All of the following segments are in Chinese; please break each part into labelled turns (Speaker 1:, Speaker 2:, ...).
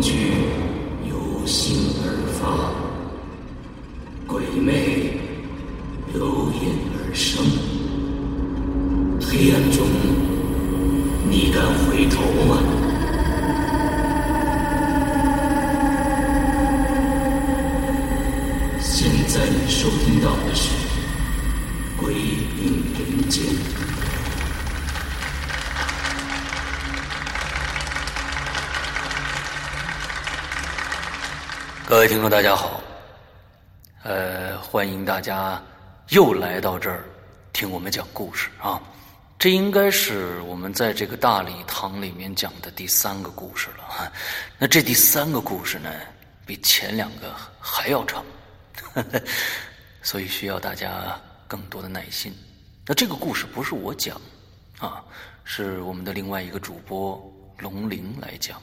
Speaker 1: 证有心听
Speaker 2: 众，大家好，呃，欢迎大家又来到这儿听我们讲故事啊。这应该是我们在这个大礼堂里面讲的第三个故事了哈。那这第三个故事呢，比前两个还要长，所以需要大家更多的耐心。那这个故事不是我讲啊，是我们的另外一个主播龙鳞来讲。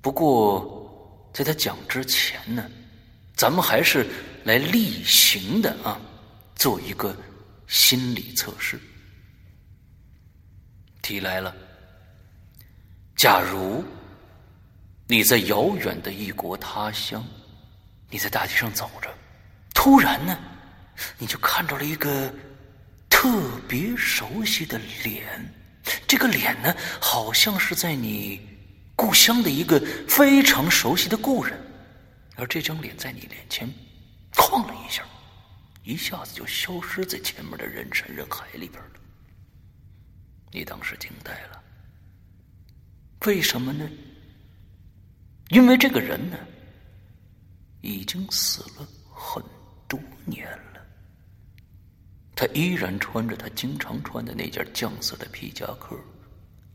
Speaker 2: 不过。在他讲之前呢，咱们还是来例行的啊，做一个心理测试。题来了：假如你在遥远的异国他乡，你在大街上走着，突然呢，你就看到了一个特别熟悉的脸，这个脸呢，好像是在你。故乡的一个非常熟悉的故人，而这张脸在你脸前晃了一下，一下子就消失在前面的人山人海里边了。你当时惊呆了，为什么呢？因为这个人呢，已经死了很多年了，他依然穿着他经常穿的那件酱色的皮夹克，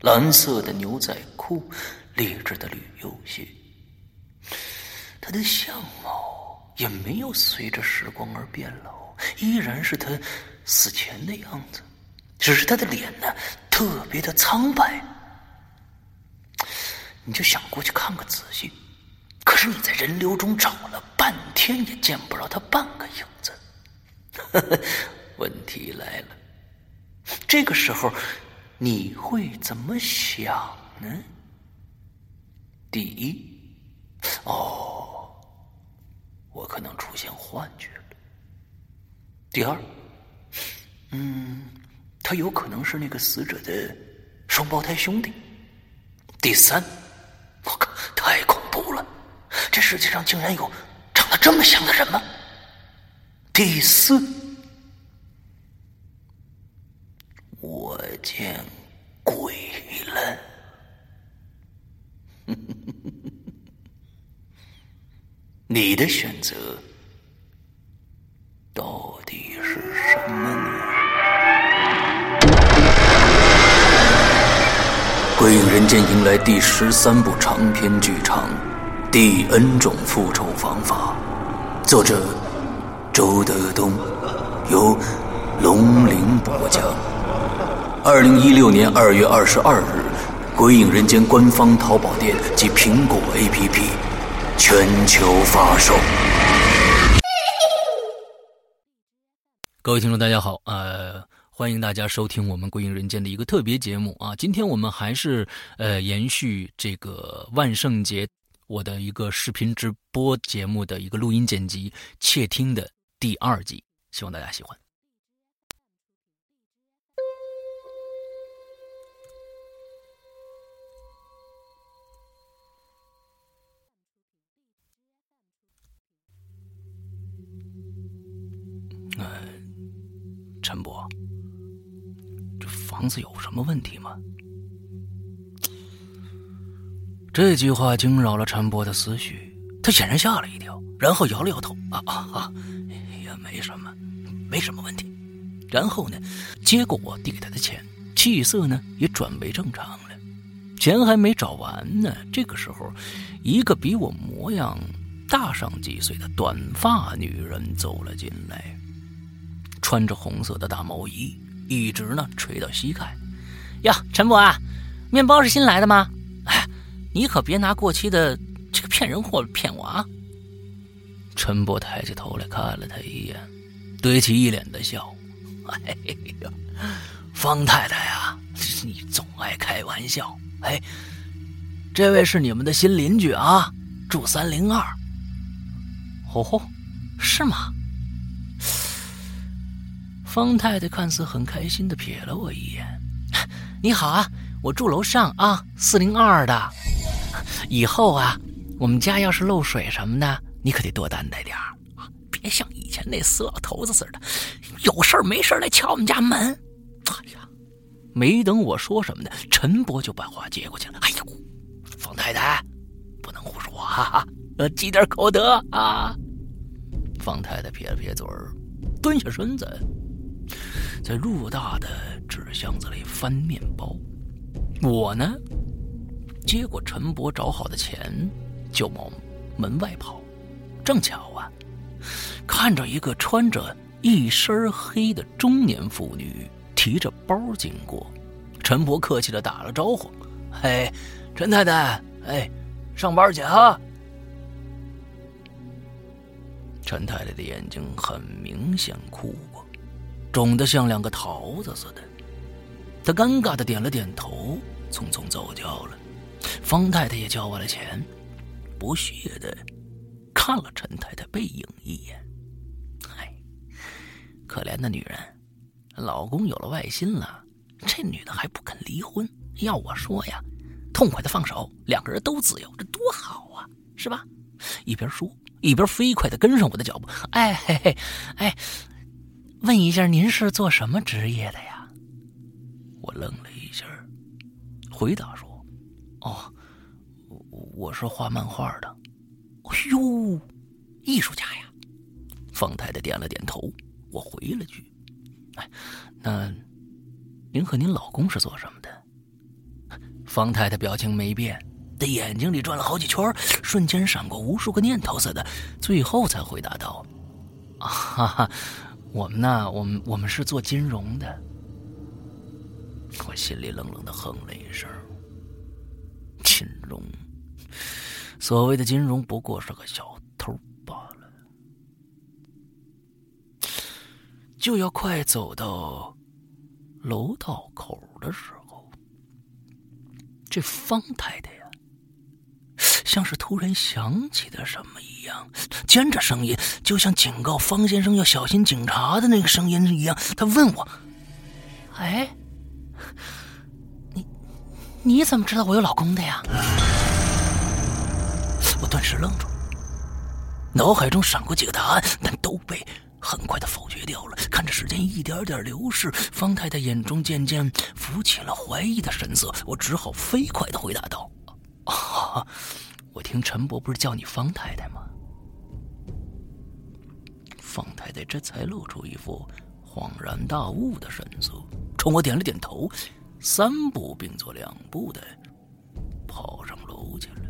Speaker 2: 蓝色的牛仔裤。劣质的旅游鞋，他的相貌也没有随着时光而变老，依然是他死前的样子，只是他的脸呢特别的苍白。你就想过去看个仔细，可是你在人流中找了半天也见不着他半个影子。问题来了，这个时候你会怎么想呢？第一，哦，我可能出现幻觉了。第二，嗯，他有可能是那个死者的双胞胎兄弟。第三，我靠，太恐怖了！这世界上竟然有长得这么像的人吗？第四，我见鬼了！你的选择到底是什么呢？《鬼影人间》迎来第十三部长篇剧场《第 N 种复仇方法》，作者周德东，由龙鳞播讲。二零一六年二月二十二日，《鬼影人间》官方淘宝店及苹果 APP。全球发售。各位听众，大家好，呃，欢迎大家收听我们《鬼影人间》的一个特别节目啊！今天我们还是呃延续这个万圣节我的一个视频直播节目的一个录音剪辑窃听的第二集，希望大家喜欢。陈伯，这房子有什么问题吗？这句话惊扰了陈伯的思绪，他显然吓了一跳，然后摇了摇头：“啊啊啊，也没什么，没什么问题。”然后呢，接过我递给他的钱，气色呢也转为正常了。钱还没找完呢，这个时候，一个比我模样大上几岁的短发女人走了进来。穿着红色的大毛衣，一直呢垂到膝盖。呀，陈伯啊，面包是新来的吗？哎，你可别拿过期的这个骗人货骗我啊！陈伯抬起头来看了他一眼，堆起一脸的笑。哎呀，方太太呀，你总爱开玩笑。哎，这位是你们的新邻居啊，住三零二。
Speaker 3: 哦吼，
Speaker 2: 是吗？方太太看似很开心的瞥了我一眼。你好啊，我住楼上啊，四零二的。以后啊，我们家要是漏水什么的，你可得多担待点儿啊，别像以前那死老头子似的，有事儿没事儿来敲我们家门。哎呀，没等我说什么呢，陈伯就把话接过去了。哎呦，方太太，不能胡说啊，呃，积点口德啊。方太太撇了撇嘴儿，蹲下身子。在偌大的纸箱子里翻面包，我呢，接过陈伯找好的钱，就往门外跑。正巧啊，看着一个穿着一身黑的中年妇女提着包经过，陈伯客气的打了招呼：“嘿，陈太太，哎，上班去哈。”陈太太的眼睛很明显哭过。肿得像两个桃子似的，他尴尬的点了点头，匆匆走掉了。方太太也交完了钱，不屑的看了陈太太背影一眼。嗨，可怜的女人，老公有了外心了，这女的还不肯离婚。要我说呀，痛快的放手，两个人都自由，这多好啊，是吧？一边说，一边飞快的跟上我的脚步。哎嘿嘿，哎。问一下，您是做什么职业的呀？我愣了一下，回答说：“哦，我是画漫画的。”哎呦，艺术家呀！方太太点了点头。我回了句：“哎，那您和您老公是做什么的？”方太太表情没变，的眼睛里转了好几圈，瞬间闪过无数个念头似的，最后才回答道：“啊哈哈。”我们呢？我们我们是做金融的。我心里冷冷的哼了一声。金融，所谓的金融不过是个小偷罢了。就要快走到楼道口的时候，这方太太。像是突然想起的什么一样，尖着声音，就像警告方先生要小心警察的那个声音一样。他问我：“哎，你你怎么知道我有老公的呀？”我顿时愣住，脑海中闪过几个答案，但都被很快的否决掉了。看着时间一点点流逝，方太太眼中渐渐浮起了怀疑的神色，我只好飞快的回答道。啊！我听陈伯不是叫你方太太吗？方太太这才露出一副恍然大悟的神色，冲我点了点头，三步并作两步的跑上楼去了。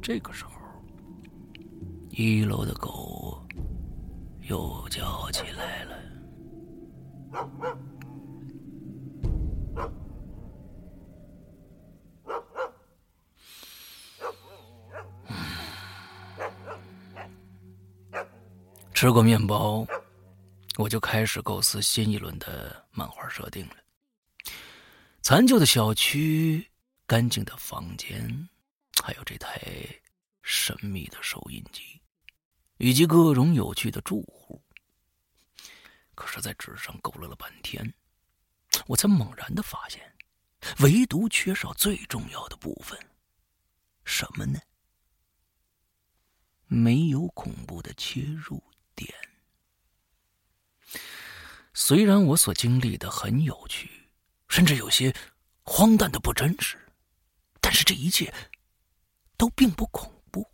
Speaker 2: 这个时候，一楼的狗又叫起来了。吃过面包，我就开始构思新一轮的漫画设定了。残旧的小区、干净的房间，还有这台神秘的收音机，以及各种有趣的住户。可是，在纸上勾勒了半天，我才猛然的发现，唯独缺少最重要的部分。什么呢？没有恐怖的切入。点。虽然我所经历的很有趣，甚至有些荒诞的不真实，但是这一切都并不恐怖。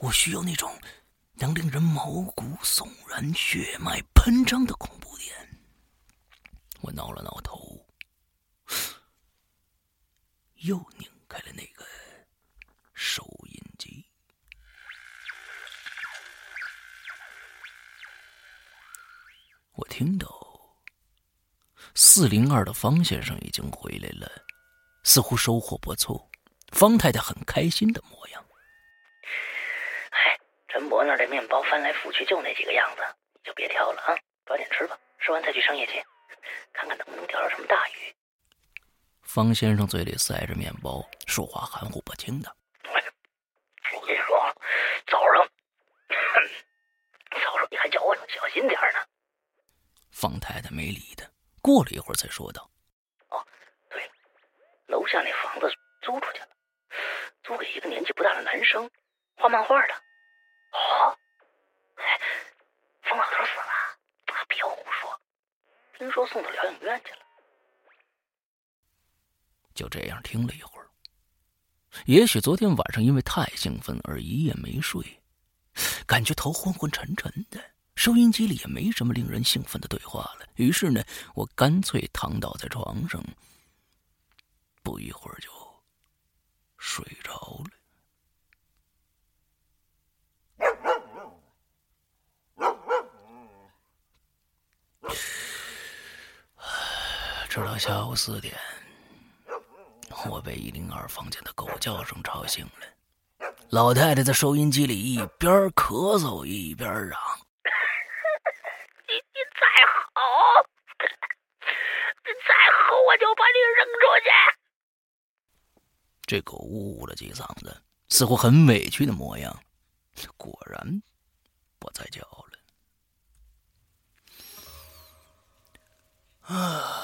Speaker 2: 我需要那种能令人毛骨悚然、血脉喷张的恐怖点。我挠了挠头，又拧开了那个听到四零二的方先生已经回来了，似乎收获不错。方太太很开心的模样。
Speaker 4: 哎，陈伯那儿的面包翻来覆去就那几个样子，你就别挑了啊，早点吃吧，吃完再去商业街，看看能不能钓着什么大鱼。
Speaker 2: 方先生嘴里塞着面包，说话含糊不清的。
Speaker 4: 我跟你说，早上，早上你还叫我小心点呢。
Speaker 2: 方太太没理他，过了一会儿才说道：“
Speaker 4: 哦，对了，楼下那房子租出去了，租给一个年纪不大的男生，画漫画的。哦，哎，冯老头死了？啊，别胡说，听说送到疗养院去了。”
Speaker 2: 就这样听了一会儿，也许昨天晚上因为太兴奋而一夜没睡，感觉头昏昏沉沉的。收音机里也没什么令人兴奋的对话了，于是呢，我干脆躺倒在床上，不一会儿就睡着了。直到下午四点。我被一零二房间的狗叫声吵醒了。老太太在收音机里一边咳嗽一边嚷：“
Speaker 4: 你你再吼，你再吼，我就把你扔出去！”
Speaker 2: 这狗呜呜了几嗓子，似乎很委屈的模样。果然，不再叫了。啊。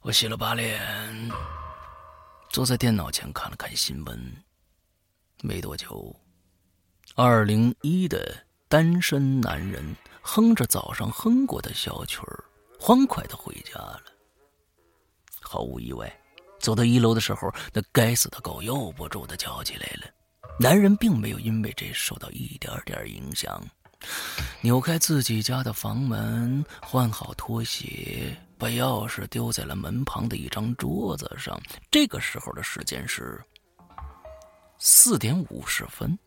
Speaker 2: 我洗了把脸，坐在电脑前看了看新闻。没多久，二零一的单身男人哼着早上哼过的小曲儿，欢快的回家了。毫无意外，走到一楼的时候，那该死的狗又不住的叫起来了。男人并没有因为这受到一点点影响，扭开自己家的房门，换好拖鞋。把钥匙丢在了门旁的一张桌子上。这个时候的时间是四点五十分。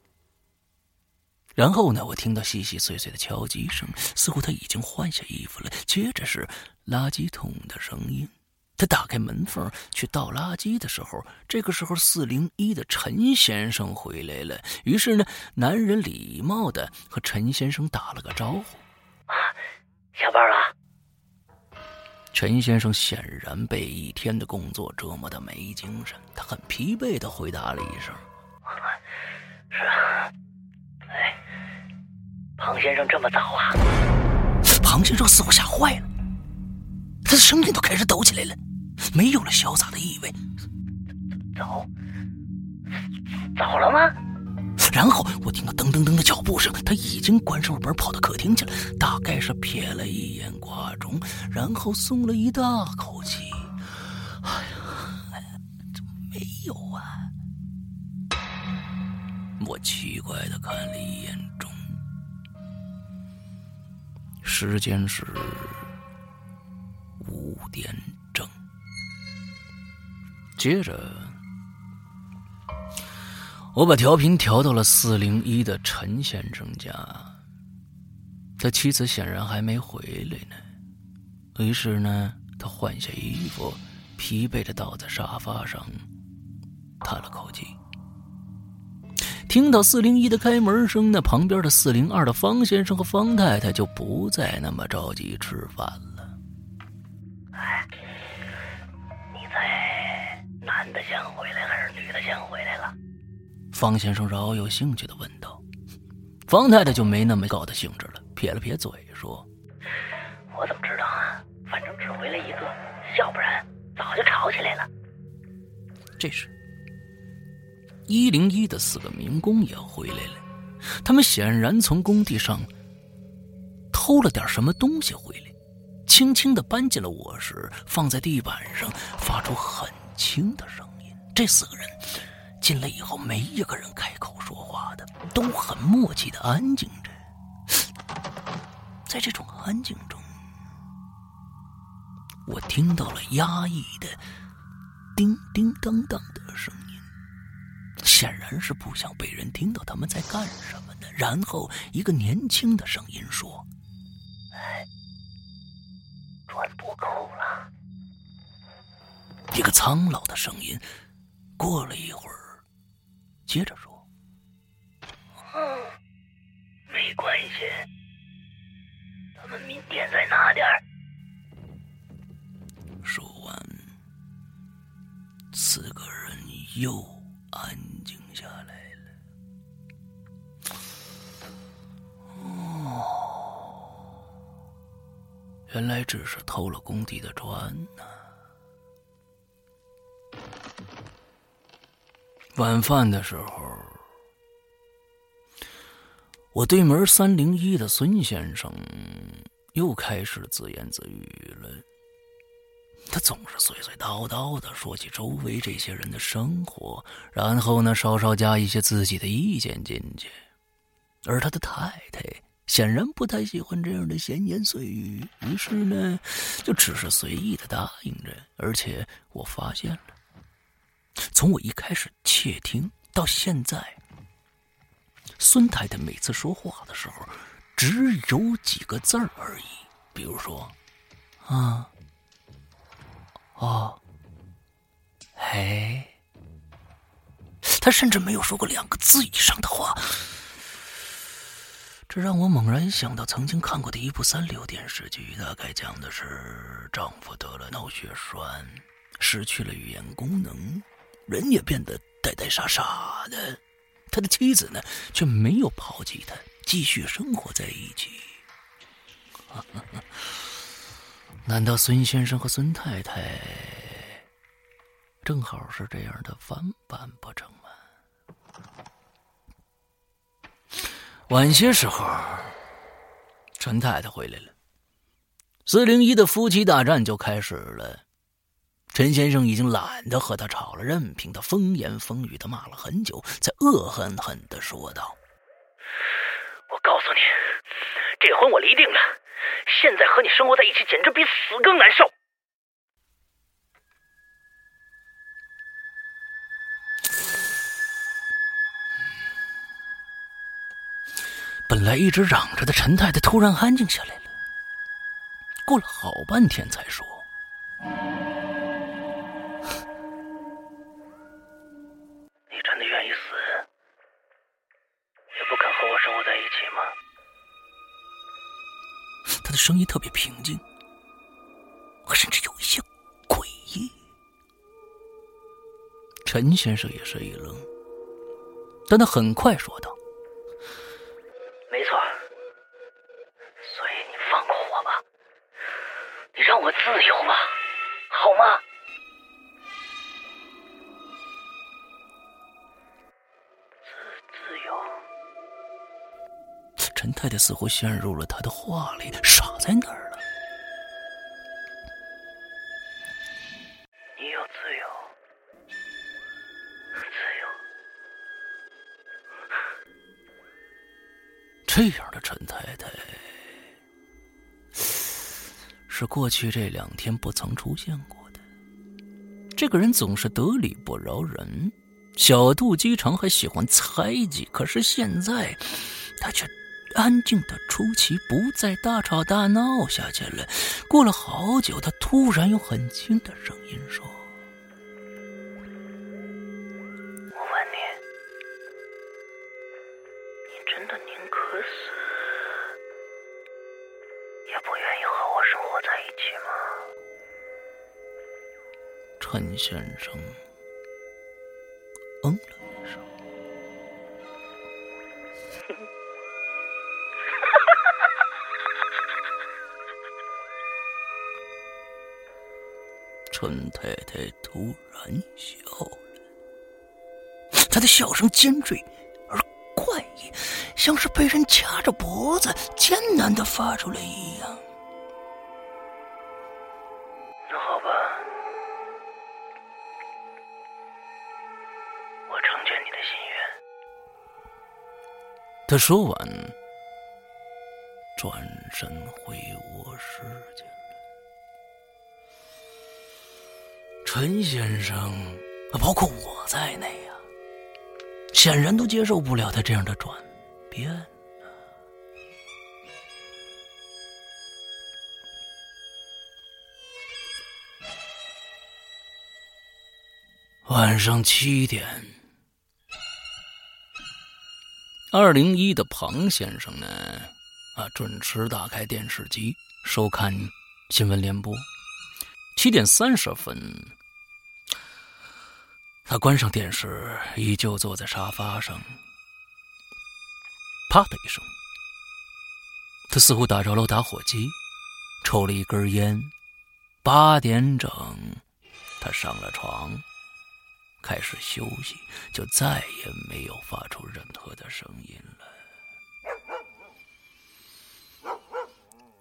Speaker 2: 然后呢，我听到细细碎碎的敲击声，似乎他已经换下衣服了。接着是垃圾桶的声音。他打开门缝去倒垃圾的时候，这个时候四零一的陈先生回来了。于是呢，男人礼貌的和陈先生打了个招呼：“
Speaker 4: 啊，下班了。”
Speaker 2: 陈先生显然被一天的工作折磨的没精神，他很疲惫的回答了一声：“
Speaker 4: 是啊。”哎，庞先生这么早啊？
Speaker 2: 庞先生似乎吓坏了，他的声音都开始抖起来了，没有了潇洒的意味。
Speaker 4: 走，走了吗？
Speaker 2: 然后我听到噔噔噔的脚步声，他已经关上了门，跑到客厅去了。大概是瞥了一眼挂钟，然后松了一大口气。哎呀，怎么没有啊？我奇怪的看了一眼钟，时间是五点整。接着。我把调频调到了四零一的陈先生家，他妻子显然还没回来呢。于是呢，他换下衣服，疲惫的倒在沙发上，叹了口气。听到四零一的开门声，那旁边的四零二的方先生和方太太就不再那么着急吃饭了。
Speaker 4: 先回来了？
Speaker 2: 方先生饶有兴趣的问道：“方太太就没那么高的兴致了，撇了撇嘴说：‘
Speaker 4: 我怎么知道啊？反正只回来一个，要不然早就吵起来了。’
Speaker 2: 这时，一零一的四个民工也回来了，他们显然从工地上偷了点什么东西回来，轻轻的搬进了卧室，放在地板上，发出很轻的声音。这四个人。”进来以后，没一个人开口说话的，都很默契的安静着。在这种安静中，我听到了压抑的叮叮当当的声音，显然是不想被人听到他们在干什么的。然后，一个年轻的声音说：“
Speaker 4: 哎，砖不够了。”
Speaker 2: 一个苍老的声音，过了一会儿接着说
Speaker 4: 嗯没关系咱们明天再拿点儿。
Speaker 2: 说完四个人又安静下来了。哦原来只是偷了工地的砖呢晚饭的时候，我对门三零一的孙先生又开始自言自语了。他总是碎碎叨叨的说起周围这些人的生活，然后呢，稍稍加一些自己的意见进去。而他的太太显然不太喜欢这样的闲言碎语，于是呢，就只是随意的答应着。而且我发现了，从我一开始窃听到现在，孙太太每次说话的时候，只有几个字儿而已，比如说，啊。哦，嘿，他甚至没有说过两个字以上的话，这让我猛然想到曾经看过的一部三流电视剧，大概讲的是丈夫得了脑血栓，失去了语言功能，人也变得呆呆傻傻的，他的妻子呢却没有抛弃他，继续生活在一起。难道孙先生和孙太太正好是这样的翻版不成吗？晚些时候，陈太太回来了，四零一的夫妻大战就开始了。陈先生已经懒得和他吵了，任凭他风言风语的骂了很久，才恶狠狠的说道：“
Speaker 4: 我告诉你，这婚我离定了。”现在和你生活在一起，简直比死更难受。
Speaker 2: 本来一直嚷着的陈太太突然安静下来了，过了好半天才说：“
Speaker 4: 不在一起吗？”
Speaker 2: 他的声音特别平静，我甚至有一些诡异。陈先生也是一愣，但他很快说道：“太太似乎陷入了他的话里，傻在那儿了。
Speaker 4: 你有自由，
Speaker 2: 自由。这样的陈太太，是过去这两天不曾出现过的。这个人总是得理不饶人，小肚鸡肠，还喜欢猜忌。可是现在，他却……安静的出奇，不再大吵大闹下去了。过了好久，他突然用很轻的声音说：“
Speaker 4: 我问你，你真的宁可死，也不愿意和我生活在一起吗？”
Speaker 2: 陈先生嗯了。陈太太突然笑了，她的笑声尖锐而怪异，像是被人掐着脖子艰难的发出来一样。
Speaker 4: 那好吧，我成全你的心愿。
Speaker 2: 他说完，转身回卧室去。陈先生，包括我在内呀，显然都接受不了他这样的转变。晚上七点，二零一的庞先生呢，啊，准时打开电视机收看新闻联播。七点三十分。他关上电视，依旧坐在沙发上。啪的一声，他似乎打着了打火机，抽了一根烟。八点整，他上了床，开始休息，就再也没有发出任何的声音了。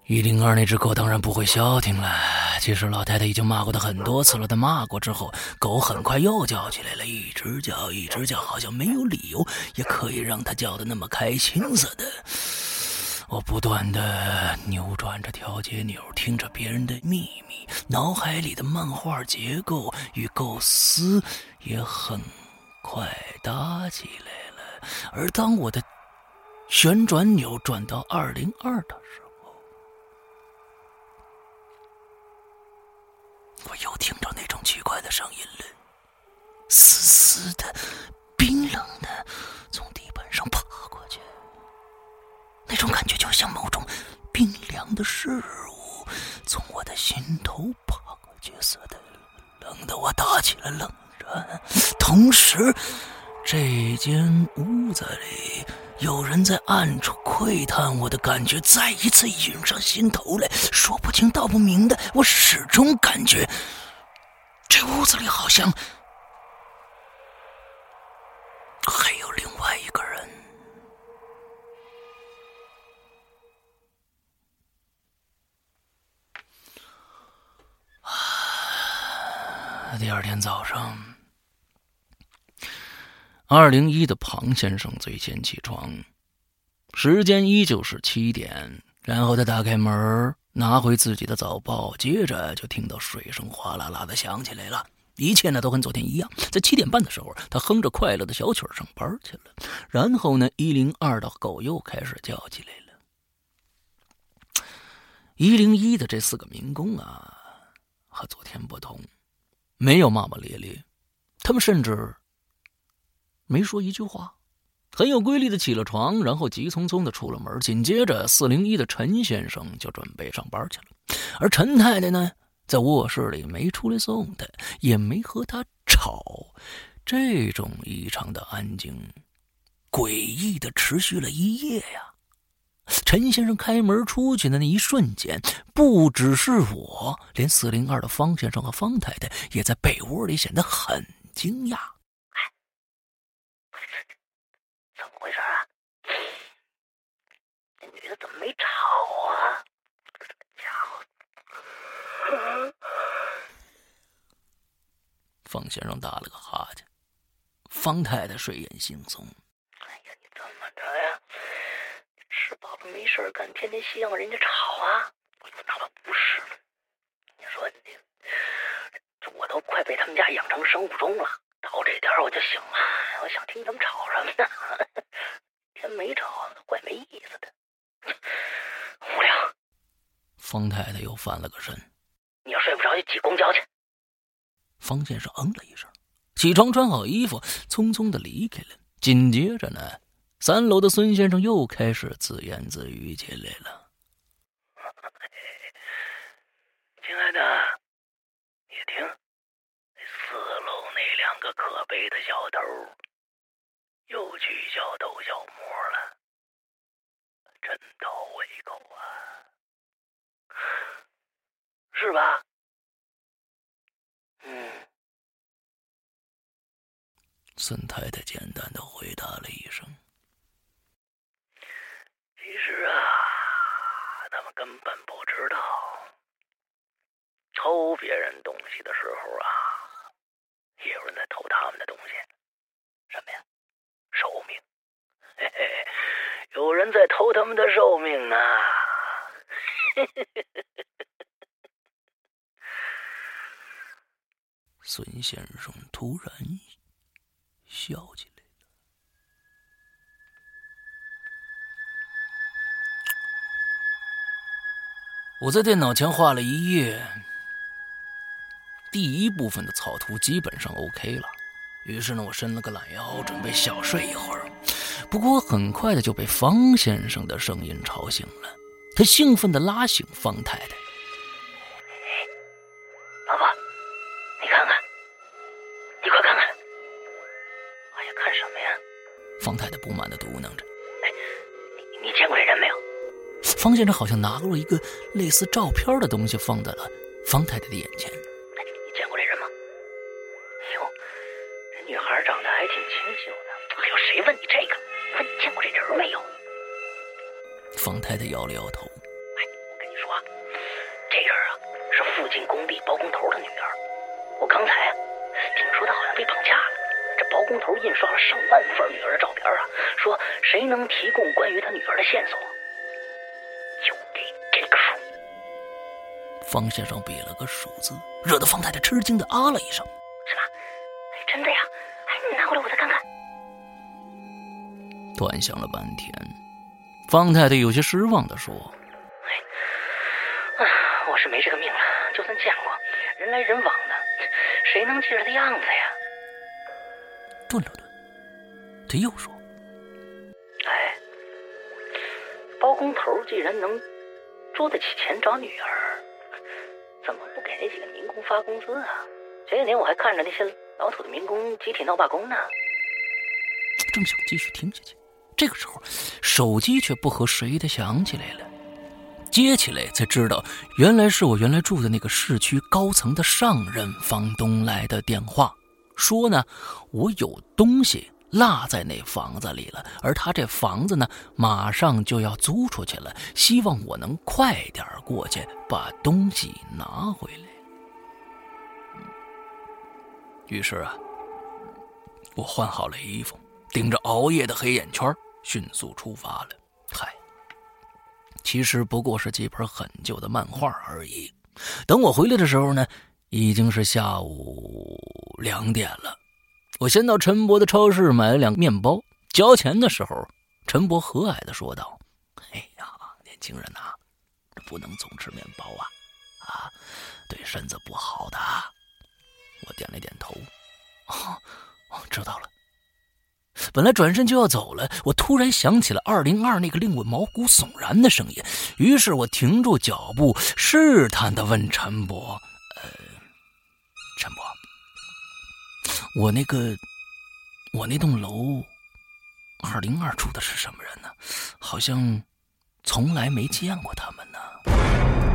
Speaker 2: 一零二那只狗当然不会消停了。其实老太太已经骂过它很多次了，但骂过之后，狗很快又叫起来了，一直叫，一直叫，好像没有理由也可以让它叫的那么开心似的。我不断的扭转着调节钮，听着别人的秘密，脑海里的漫画结构与构思也很快搭起来了。而当我的旋转钮转到二零二的时候，我又听到那种奇怪的声音了，嘶嘶的，冰冷的，从地板上爬过去。那种感觉就像某种冰凉的事物从我的心头爬过去似的，冷得我打起了冷战。同时，这间屋子里有人在暗处窥探我的感觉再一次涌上心头来，说不清道不明的，我始终感觉这屋子里好像还有另外一个人。第二天早上，二零一的庞先生最先起床，时间依旧是七点。然后他打开门，拿回自己的早报，接着就听到水声哗啦啦的响起来了。一切呢都跟昨天一样。在七点半的时候，他哼着快乐的小曲上班去了。然后呢，一零二的狗又开始叫起来了。一零一的这四个民工啊，和昨天不同。没有骂骂咧咧，他们甚至没说一句话，很有规律的起了床，然后急匆匆的出了门。紧接着，四零一的陈先生就准备上班去了，而陈太太呢，在卧室里没出来送他，也没和他吵。这种异常的安静，诡异的持续了一夜呀。陈先生开门出去的那一瞬间，不只是我，连四零二的方先生和方太太也在被窝里显得很惊讶。
Speaker 4: 哎，怎么回事啊？那女的怎么没吵啊？这家伙！
Speaker 2: 方先生打了个哈欠，方太太睡眼惺忪。
Speaker 4: 哎呀，你怎么着呀？吃饱了没事干，天天希望人家吵啊！那倒不是，你说你，我都快被他们家养成生物钟了。到这点我就醒了，我想听他们吵什么呢？天没吵，怪没意思的，无聊。
Speaker 2: 方太太又翻了个身，
Speaker 4: 你要睡不着就挤公交去。
Speaker 2: 方先生嗯了一声，起床穿好衣服，匆匆的离开了。紧接着呢？三楼的孙先生又开始自言自语起来了：“
Speaker 4: 亲爱的，你听，四楼那两个可悲的小偷又去小偷小摸了，真倒胃口啊，是吧？”嗯，
Speaker 2: 孙太太简单的回答了一声。
Speaker 4: 其实啊，他们根本不知道，偷别人东西的时候啊，也有人在偷他们的东西。什么呀？寿命！嘿嘿，有人在偷他们的寿命呢。
Speaker 2: 孙先生突然笑起来。我在电脑前画了一夜，第一部分的草图基本上 OK 了。于是呢，我伸了个懒腰，准备小睡一会儿。不过很快的就被方先生的声音吵醒了。他兴奋的拉醒方太太：“
Speaker 4: 老婆，你看看，你快看看，哎呀，看什么呀
Speaker 2: 方太太不满的嘟囔着：“
Speaker 4: 哎，你你见过这人没有？”
Speaker 2: 方先生好像拿过了一个类似照片的东西，放在了方太太的眼前。
Speaker 4: 挺清秀的。哎呦，谁问你这个？问你见过这人没有？
Speaker 2: 方太太摇了摇头。
Speaker 4: 哎，我跟你说，这人啊是附近工地包工头的女儿。我刚才啊听说她好像被绑架了。这包工头印刷了上万份女儿的照片啊，说谁能提供关于他女儿的线索？
Speaker 2: 就给这个数方先生比了个数字，惹得方太太吃惊的啊了一声：“
Speaker 4: 是吧？哎，真的呀！
Speaker 2: 端详了半天，方太太有些失望的说：“
Speaker 4: 哎，啊，我是没这个命了。就算见过，人来人往的，谁能记着他样子呀？”
Speaker 2: 顿了顿，他又说：“
Speaker 4: 哎，包工头既然能捉得起钱找女儿。”怎么不给那几个民工发工资啊？前几年我还看着那些老土的民工集体闹罢工呢。
Speaker 2: 正想继续听下去，这个时候手机却不和时宜的响起来了。接起来才知道，原来是我原来住的那个市区高层的上任房东来的电话，说呢我有东西。落在那房子里了，而他这房子呢，马上就要租出去了，希望我能快点过去把东西拿回来。于是啊，我换好了衣服，顶着熬夜的黑眼圈，迅速出发了。嗨，其实不过是几本很旧的漫画而已。等我回来的时候呢，已经是下午两点了。我先到陈伯的超市买了两个面包，交钱的时候，陈伯和蔼的说道：“哎呀，年轻人呐，不能总吃面包啊，啊，对身子不好的。”我点了点头，哦，哦，知道了。本来转身就要走了，我突然想起了二零二那个令我毛骨悚然的声音，于是我停住脚步，试探的问陈伯：“呃，陈伯。”我那个，我那栋楼二零二住的是什么人呢？好像从来没见过他们呢。